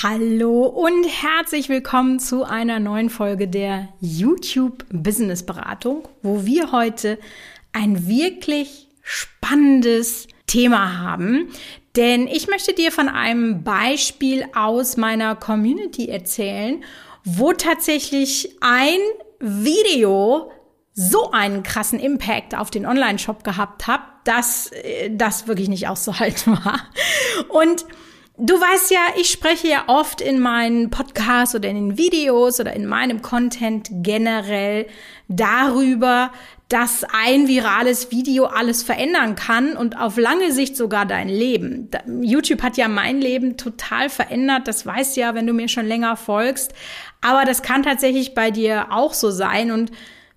Hallo und herzlich willkommen zu einer neuen Folge der YouTube Business Beratung, wo wir heute ein wirklich spannendes Thema haben. Denn ich möchte dir von einem Beispiel aus meiner Community erzählen, wo tatsächlich ein Video so einen krassen Impact auf den Online-Shop gehabt hat, dass äh, das wirklich nicht auszuhalten war. Und Du weißt ja, ich spreche ja oft in meinen Podcasts oder in den Videos oder in meinem Content generell darüber, dass ein virales Video alles verändern kann und auf lange Sicht sogar dein Leben. YouTube hat ja mein Leben total verändert, das weißt ja, wenn du mir schon länger folgst. Aber das kann tatsächlich bei dir auch so sein und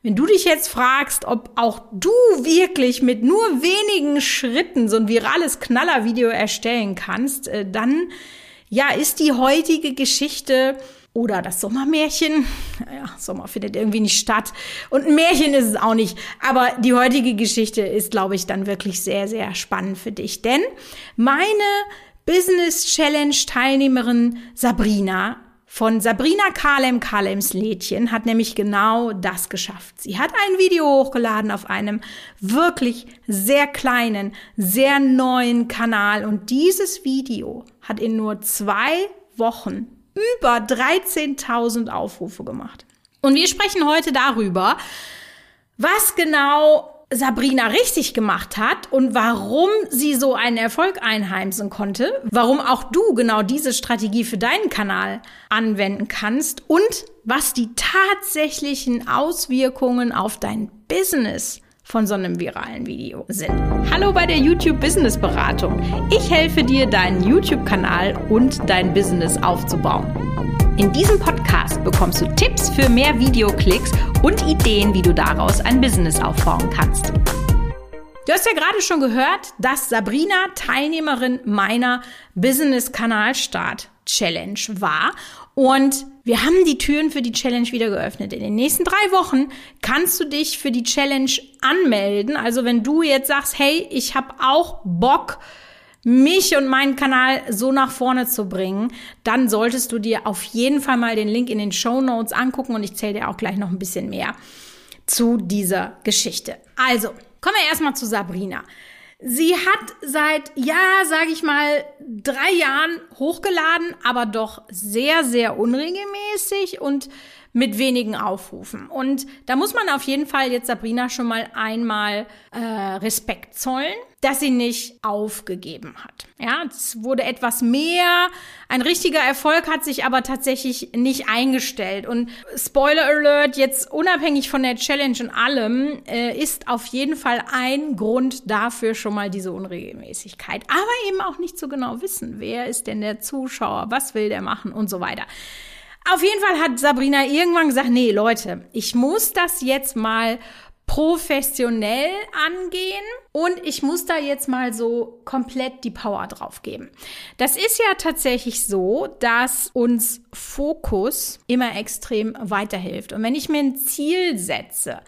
wenn du dich jetzt fragst, ob auch du wirklich mit nur wenigen Schritten so ein virales Knallervideo erstellen kannst, äh, dann ja, ist die heutige Geschichte oder das Sommermärchen, ja, Sommer findet irgendwie nicht statt und ein Märchen ist es auch nicht, aber die heutige Geschichte ist, glaube ich, dann wirklich sehr, sehr spannend für dich, denn meine Business Challenge Teilnehmerin Sabrina von Sabrina Kalem Kalems Lädchen hat nämlich genau das geschafft. Sie hat ein Video hochgeladen auf einem wirklich sehr kleinen, sehr neuen Kanal und dieses Video hat in nur zwei Wochen über 13.000 Aufrufe gemacht. Und wir sprechen heute darüber, was genau Sabrina richtig gemacht hat und warum sie so einen Erfolg einheimsen konnte, warum auch du genau diese Strategie für deinen Kanal anwenden kannst und was die tatsächlichen Auswirkungen auf dein Business von so einem viralen Video sind. Hallo bei der YouTube Business Beratung. Ich helfe dir, deinen YouTube-Kanal und dein Business aufzubauen. In diesem Podcast bekommst du Tipps für mehr Videoklicks und Ideen, wie du daraus ein Business aufbauen kannst. Du hast ja gerade schon gehört, dass Sabrina Teilnehmerin meiner Business Kanalstart Challenge war und wir haben die Türen für die Challenge wieder geöffnet. In den nächsten drei Wochen kannst du dich für die Challenge anmelden. Also wenn du jetzt sagst, hey, ich habe auch Bock, mich und meinen Kanal so nach vorne zu bringen, dann solltest du dir auf jeden Fall mal den Link in den Show Notes angucken und ich zähle dir auch gleich noch ein bisschen mehr zu dieser Geschichte. Also, kommen wir erstmal zu Sabrina. Sie hat seit, ja, sage ich mal, drei Jahren hochgeladen, aber doch sehr, sehr unregelmäßig und mit wenigen Aufrufen. Und da muss man auf jeden Fall jetzt Sabrina schon mal einmal äh, Respekt zollen, dass sie nicht aufgegeben hat. Ja, es wurde etwas mehr. Ein richtiger Erfolg hat sich aber tatsächlich nicht eingestellt. Und Spoiler Alert, jetzt unabhängig von der Challenge und allem, äh, ist auf jeden Fall ein Grund dafür schon mal diese Unregelmäßigkeit. Aber eben auch nicht so genau wissen, wer ist denn der Zuschauer, was will der machen und so weiter. Auf jeden Fall hat Sabrina irgendwann gesagt, nee, Leute, ich muss das jetzt mal professionell angehen und ich muss da jetzt mal so komplett die Power drauf geben. Das ist ja tatsächlich so, dass uns Fokus immer extrem weiterhilft. Und wenn ich mir ein Ziel setze,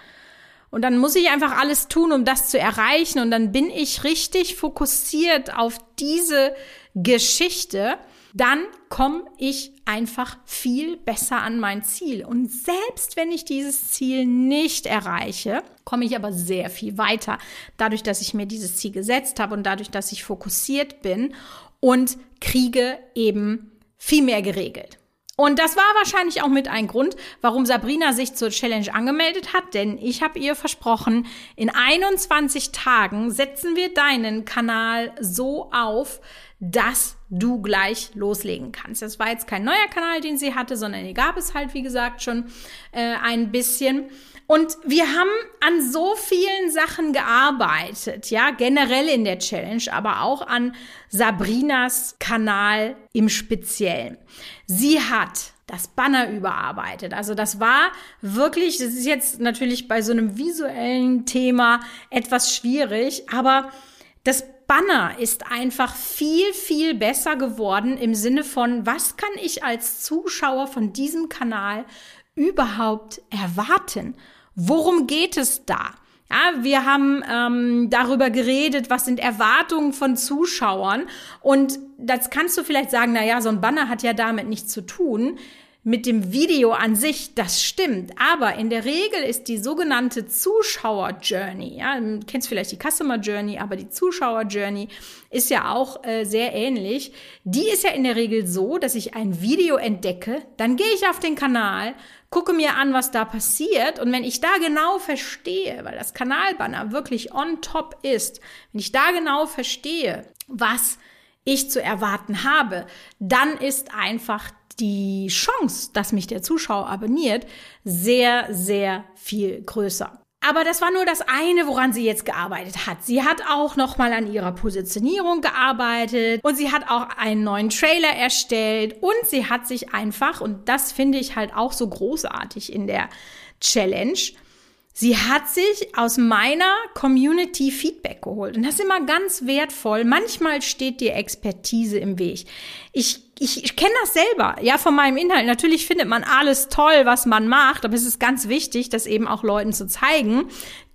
und dann muss ich einfach alles tun, um das zu erreichen. Und dann bin ich richtig fokussiert auf diese Geschichte dann komme ich einfach viel besser an mein Ziel. Und selbst wenn ich dieses Ziel nicht erreiche, komme ich aber sehr viel weiter. Dadurch, dass ich mir dieses Ziel gesetzt habe und dadurch, dass ich fokussiert bin und kriege eben viel mehr geregelt. Und das war wahrscheinlich auch mit ein Grund, warum Sabrina sich zur Challenge angemeldet hat, denn ich habe ihr versprochen, in 21 Tagen setzen wir deinen Kanal so auf, dass du gleich loslegen kannst. Das war jetzt kein neuer Kanal, den sie hatte, sondern die gab es halt, wie gesagt, schon äh, ein bisschen. Und wir haben an so vielen Sachen gearbeitet, ja, generell in der Challenge, aber auch an Sabrinas Kanal im Speziellen. Sie hat das Banner überarbeitet. Also das war wirklich, das ist jetzt natürlich bei so einem visuellen Thema etwas schwierig, aber das Banner ist einfach viel, viel besser geworden im Sinne von, was kann ich als Zuschauer von diesem Kanal überhaupt erwarten? Worum geht es da? Ja, wir haben ähm, darüber geredet, was sind Erwartungen von Zuschauern. Und das kannst du vielleicht sagen, na ja, so ein Banner hat ja damit nichts zu tun mit dem Video an sich, das stimmt. Aber in der Regel ist die sogenannte Zuschauer-Journey, ja, du kennst vielleicht die Customer-Journey, aber die Zuschauer-Journey ist ja auch äh, sehr ähnlich. Die ist ja in der Regel so, dass ich ein Video entdecke, dann gehe ich auf den Kanal, gucke mir an, was da passiert und wenn ich da genau verstehe, weil das Kanalbanner wirklich on top ist, wenn ich da genau verstehe, was ich zu erwarten habe, dann ist einfach die Chance, dass mich der Zuschauer abonniert, sehr, sehr viel größer. Aber das war nur das eine, woran sie jetzt gearbeitet hat. Sie hat auch noch mal an ihrer Positionierung gearbeitet und sie hat auch einen neuen Trailer erstellt und sie hat sich einfach und das finde ich halt auch so großartig in der Challenge. Sie hat sich aus meiner Community Feedback geholt und das ist immer ganz wertvoll. Manchmal steht dir Expertise im Weg. Ich ich, ich kenne das selber, ja, von meinem Inhalt. Natürlich findet man alles toll, was man macht, aber es ist ganz wichtig, das eben auch Leuten zu zeigen,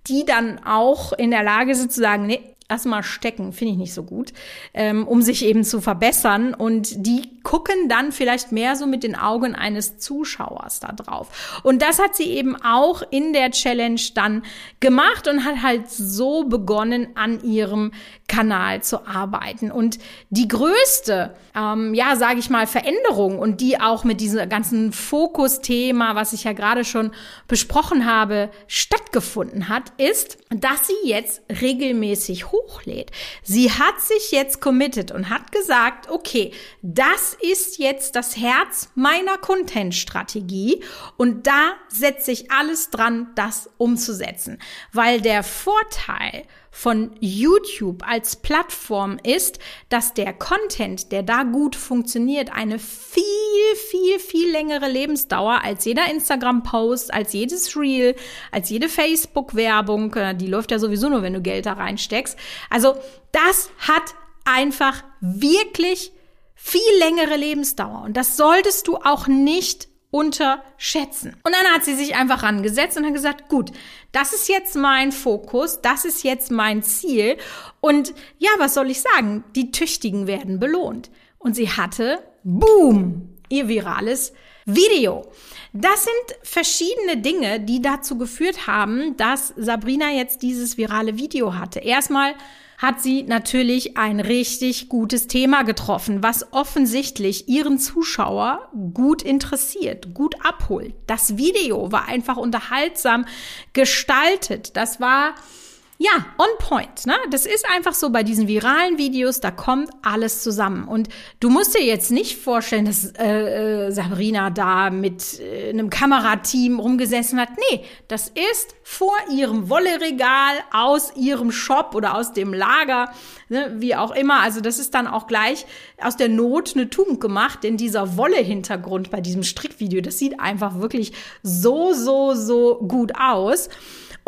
die dann auch in der Lage sind zu sagen, nee, erstmal stecken, finde ich nicht so gut, ähm, um sich eben zu verbessern. Und die gucken dann vielleicht mehr so mit den Augen eines Zuschauers da drauf. Und das hat sie eben auch in der Challenge dann gemacht und hat halt so begonnen, an ihrem Kanal zu arbeiten. Und die größte, ähm, ja, sage ich mal, Veränderung und die auch mit diesem ganzen Fokusthema, was ich ja gerade schon besprochen habe, stattgefunden hat, ist, dass sie jetzt regelmäßig hochlädt. Sie hat sich jetzt committed und hat gesagt, okay, das ist jetzt das Herz meiner Content-Strategie und da setze ich alles dran, das umzusetzen. Weil der Vorteil von YouTube als Plattform ist, dass der Content, der da gut funktioniert, eine viel, viel, viel längere Lebensdauer als jeder Instagram-Post, als jedes Reel, als jede Facebook-Werbung, äh, die läuft ja sowieso nur, wenn du Geld da reinsteckst. Also das hat einfach wirklich viel längere Lebensdauer. Und das solltest du auch nicht unterschätzen. Und dann hat sie sich einfach rangesetzt und hat gesagt, gut, das ist jetzt mein Fokus, das ist jetzt mein Ziel. Und ja, was soll ich sagen? Die Tüchtigen werden belohnt. Und sie hatte, boom, ihr virales Video. Das sind verschiedene Dinge, die dazu geführt haben, dass Sabrina jetzt dieses virale Video hatte. Erstmal hat sie natürlich ein richtig gutes Thema getroffen, was offensichtlich ihren Zuschauer gut interessiert, gut abholt. Das Video war einfach unterhaltsam gestaltet. Das war ja, on point. Ne? Das ist einfach so bei diesen viralen Videos, da kommt alles zusammen. Und du musst dir jetzt nicht vorstellen, dass äh, äh, Sabrina da mit äh, einem Kamerateam rumgesessen hat. Nee, das ist vor ihrem Wolleregal, aus ihrem Shop oder aus dem Lager, ne, wie auch immer. Also das ist dann auch gleich aus der Not eine Tugend gemacht, denn dieser Wolle-Hintergrund bei diesem Strickvideo, das sieht einfach wirklich so, so, so gut aus.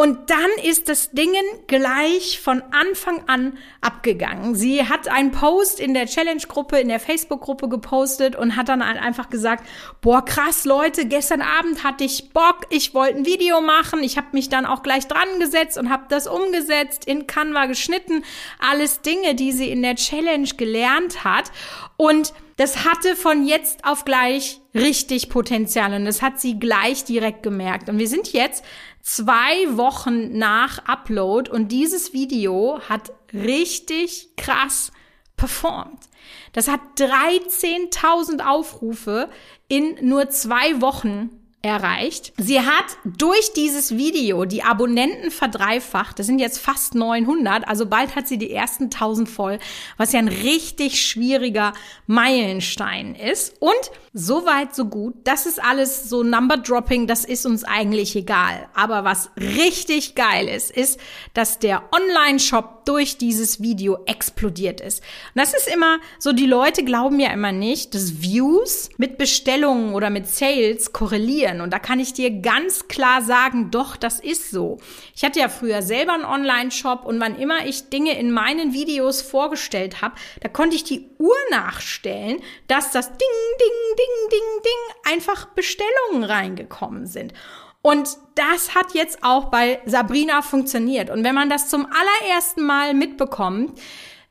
Und dann ist das Dingen gleich von Anfang an abgegangen. Sie hat einen Post in der Challenge-Gruppe, in der Facebook-Gruppe gepostet und hat dann einfach gesagt, boah, krass, Leute, gestern Abend hatte ich Bock, ich wollte ein Video machen. Ich habe mich dann auch gleich dran gesetzt und habe das umgesetzt, in Canva geschnitten. Alles Dinge, die sie in der Challenge gelernt hat. Und das hatte von jetzt auf gleich richtig Potenzial und das hat sie gleich direkt gemerkt. Und wir sind jetzt zwei Wochen nach Upload und dieses Video hat richtig krass performt. Das hat 13.000 Aufrufe in nur zwei Wochen erreicht. Sie hat durch dieses Video die Abonnenten verdreifacht. Das sind jetzt fast 900. Also bald hat sie die ersten 1000 voll, was ja ein richtig schwieriger Meilenstein ist. Und so weit, so gut. Das ist alles so Number Dropping. Das ist uns eigentlich egal. Aber was richtig geil ist, ist, dass der Online-Shop durch dieses Video explodiert ist. Und das ist immer so, die Leute glauben ja immer nicht, dass Views mit Bestellungen oder mit Sales korrelieren. Und da kann ich dir ganz klar sagen, doch, das ist so. Ich hatte ja früher selber einen Online-Shop und wann immer ich Dinge in meinen Videos vorgestellt habe, da konnte ich die Uhr nachstellen, dass das Ding, Ding, Ding, Ding, Ding einfach Bestellungen reingekommen sind. Und das hat jetzt auch bei Sabrina funktioniert. Und wenn man das zum allerersten Mal mitbekommt,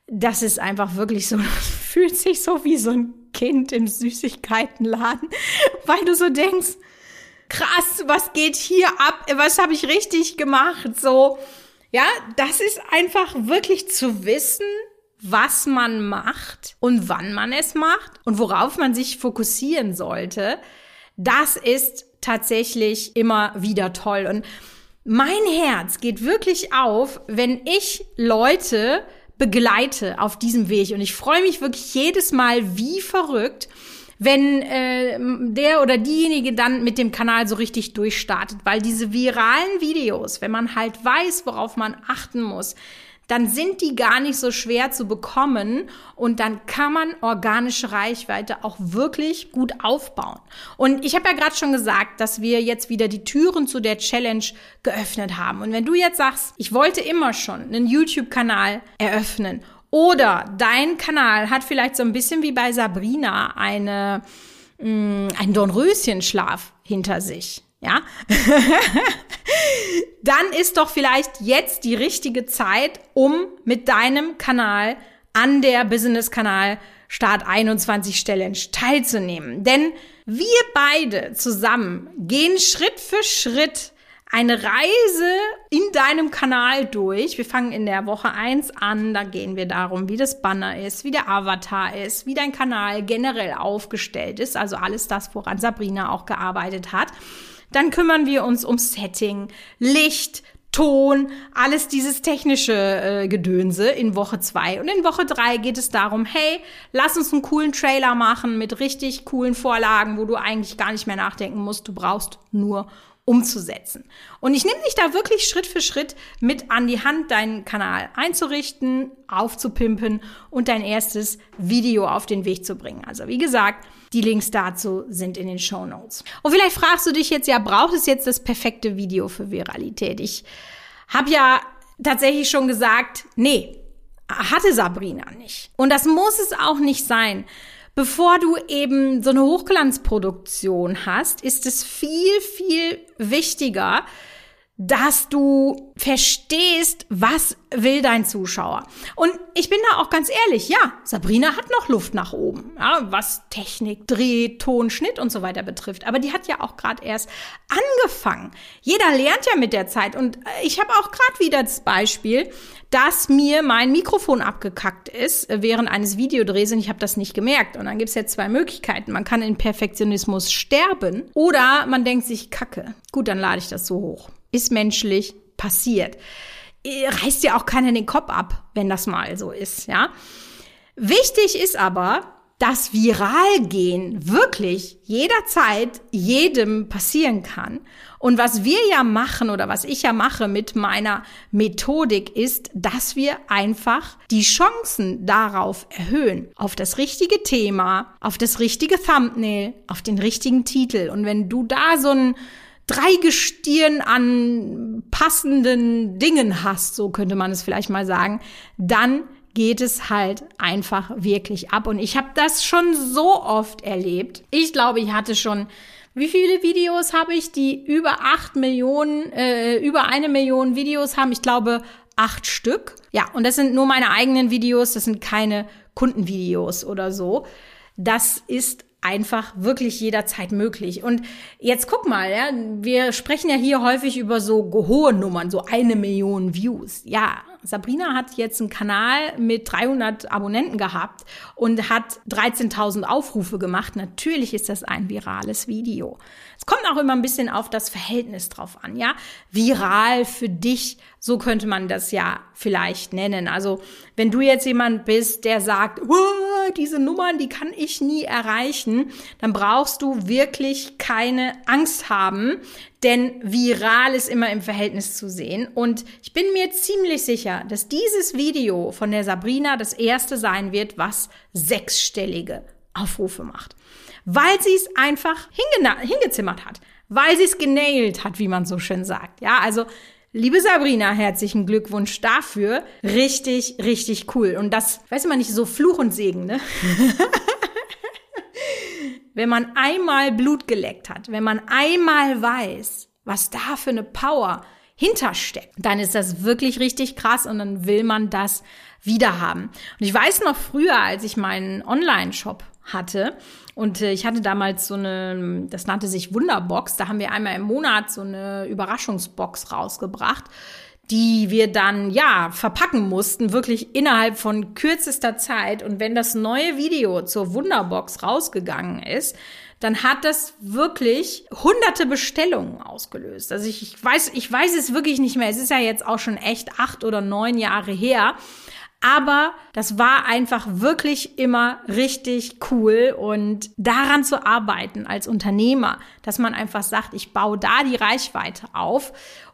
das ist einfach wirklich so, fühlt sich so wie so ein Kind im Süßigkeitenladen, weil du so denkst, krass, was geht hier ab? Was habe ich richtig gemacht? So, ja, das ist einfach wirklich zu wissen, was man macht und wann man es macht und worauf man sich fokussieren sollte. Das ist tatsächlich immer wieder toll. Und mein Herz geht wirklich auf, wenn ich Leute begleite auf diesem Weg. Und ich freue mich wirklich jedes Mal wie verrückt, wenn äh, der oder diejenige dann mit dem Kanal so richtig durchstartet. Weil diese viralen Videos, wenn man halt weiß, worauf man achten muss, dann sind die gar nicht so schwer zu bekommen und dann kann man organische Reichweite auch wirklich gut aufbauen. Und ich habe ja gerade schon gesagt, dass wir jetzt wieder die Türen zu der Challenge geöffnet haben. Und wenn du jetzt sagst, ich wollte immer schon einen YouTube-Kanal eröffnen oder dein Kanal hat vielleicht so ein bisschen wie bei Sabrina eine, mh, mm, einen Dornröschenschlaf hinter sich ja, dann ist doch vielleicht jetzt die richtige Zeit, um mit deinem Kanal an der Business-Kanal Start 21 Challenge teilzunehmen. Denn wir beide zusammen gehen Schritt für Schritt eine Reise in deinem Kanal durch. Wir fangen in der Woche eins an, da gehen wir darum, wie das Banner ist, wie der Avatar ist, wie dein Kanal generell aufgestellt ist, also alles das, woran Sabrina auch gearbeitet hat. Dann kümmern wir uns um Setting, Licht, Ton, alles dieses technische äh, Gedönse in Woche zwei Und in Woche drei geht es darum, hey, lass uns einen coolen Trailer machen mit richtig coolen Vorlagen, wo du eigentlich gar nicht mehr nachdenken musst. Du brauchst nur umzusetzen. Und ich nehme dich da wirklich Schritt für Schritt mit an die Hand, deinen Kanal einzurichten, aufzupimpen und dein erstes Video auf den Weg zu bringen. Also wie gesagt, die Links dazu sind in den Show Notes. Und vielleicht fragst du dich jetzt, ja, braucht es jetzt das perfekte Video für Viralität? Ich habe ja tatsächlich schon gesagt, nee, hatte Sabrina nicht. Und das muss es auch nicht sein. Bevor du eben so eine Hochglanzproduktion hast, ist es viel, viel wichtiger, dass du verstehst, was will dein Zuschauer. Und ich bin da auch ganz ehrlich, ja, Sabrina hat noch Luft nach oben, ja, was Technik, Dreh, Ton, Schnitt und so weiter betrifft. Aber die hat ja auch gerade erst angefangen. Jeder lernt ja mit der Zeit. Und ich habe auch gerade wieder das Beispiel, dass mir mein Mikrofon abgekackt ist während eines Videodrehs und ich habe das nicht gemerkt. Und dann gibt es jetzt zwei Möglichkeiten. Man kann in Perfektionismus sterben oder man denkt sich, Kacke, gut, dann lade ich das so hoch. Ist menschlich, passiert. Äh, reißt ja auch keiner den Kopf ab, wenn das mal so ist, ja. Wichtig ist aber, dass Viralgehen wirklich jederzeit jedem passieren kann. Und was wir ja machen oder was ich ja mache mit meiner Methodik ist, dass wir einfach die Chancen darauf erhöhen. Auf das richtige Thema, auf das richtige Thumbnail, auf den richtigen Titel. Und wenn du da so ein drei Gestirn an passenden Dingen hast, so könnte man es vielleicht mal sagen, dann geht es halt einfach wirklich ab. Und ich habe das schon so oft erlebt. Ich glaube, ich hatte schon, wie viele Videos habe ich, die über acht Millionen, äh, über eine Million Videos haben? Ich glaube, acht Stück. Ja, und das sind nur meine eigenen Videos, das sind keine Kundenvideos oder so. Das ist einfach wirklich jederzeit möglich. Und jetzt guck mal, ja, wir sprechen ja hier häufig über so hohe Nummern, so eine Million Views. Ja, Sabrina hat jetzt einen Kanal mit 300 Abonnenten gehabt und hat 13.000 Aufrufe gemacht. Natürlich ist das ein virales Video. Es kommt auch immer ein bisschen auf das Verhältnis drauf an, ja. Viral für dich, so könnte man das ja vielleicht nennen. Also, wenn du jetzt jemand bist, der sagt, diese Nummern, die kann ich nie erreichen, dann brauchst du wirklich keine Angst haben, denn viral ist immer im Verhältnis zu sehen. Und ich bin mir ziemlich sicher, dass dieses Video von der Sabrina das erste sein wird, was sechsstellige Aufrufe macht. Weil sie es einfach hingezimmert hat. Weil sie es genailt hat, wie man so schön sagt. Ja, also Liebe Sabrina, herzlichen Glückwunsch dafür. Richtig, richtig cool. Und das, weiß man nicht, so Fluch und Segen, ne? wenn man einmal Blut geleckt hat, wenn man einmal weiß, was da für eine Power hintersteckt, dann ist das wirklich richtig krass und dann will man das wieder haben. Und ich weiß noch früher, als ich meinen Online-Shop hatte und äh, ich hatte damals so eine, das nannte sich Wunderbox, da haben wir einmal im Monat so eine Überraschungsbox rausgebracht die wir dann ja verpacken mussten, wirklich innerhalb von kürzester Zeit. Und wenn das neue Video zur Wunderbox rausgegangen ist, dann hat das wirklich hunderte Bestellungen ausgelöst. Also ich, ich weiß, ich weiß es wirklich nicht mehr. Es ist ja jetzt auch schon echt acht oder neun Jahre her. Aber das war einfach wirklich immer richtig cool und daran zu arbeiten als Unternehmer, dass man einfach sagt, ich baue da die Reichweite auf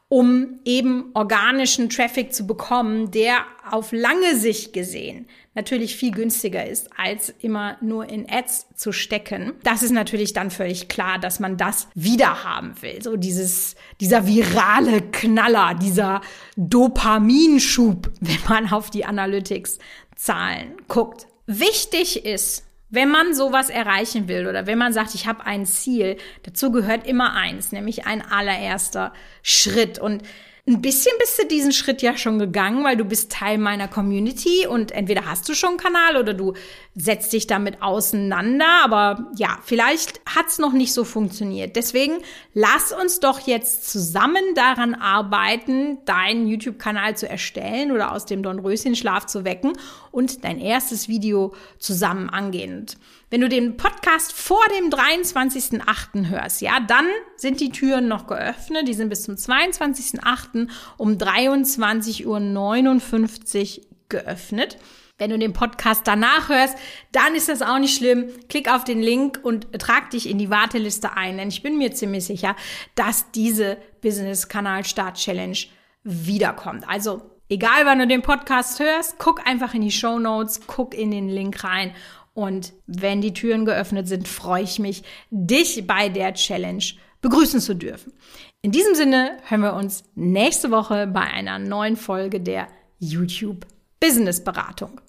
um eben organischen Traffic zu bekommen, der auf lange Sicht gesehen natürlich viel günstiger ist, als immer nur in Ads zu stecken. Das ist natürlich dann völlig klar, dass man das wieder haben will. So dieses, dieser virale Knaller, dieser Dopaminschub, wenn man auf die Analytics-Zahlen guckt. Wichtig ist, wenn man sowas erreichen will oder wenn man sagt, ich habe ein Ziel, dazu gehört immer eins, nämlich ein allererster Schritt. Und ein bisschen bist du diesen Schritt ja schon gegangen, weil du bist Teil meiner Community und entweder hast du schon einen Kanal oder du setzt dich damit auseinander. Aber ja, vielleicht hat's noch nicht so funktioniert. Deswegen lass uns doch jetzt zusammen daran arbeiten, deinen YouTube-Kanal zu erstellen oder aus dem Dornröschenschlaf zu wecken und dein erstes Video zusammen angehen. Wenn du den Podcast vor dem 23.08. hörst, ja, dann sind die Türen noch geöffnet. Die sind bis zum 22.08. um 23.59 Uhr geöffnet. Wenn du den Podcast danach hörst, dann ist das auch nicht schlimm. Klick auf den Link und trag dich in die Warteliste ein, denn ich bin mir ziemlich sicher, dass diese Business Kanal Start Challenge wiederkommt. Also egal, wann du den Podcast hörst, guck einfach in die Show Notes, guck in den Link rein und wenn die Türen geöffnet sind, freue ich mich, dich bei der Challenge begrüßen zu dürfen. In diesem Sinne hören wir uns nächste Woche bei einer neuen Folge der YouTube Business Beratung.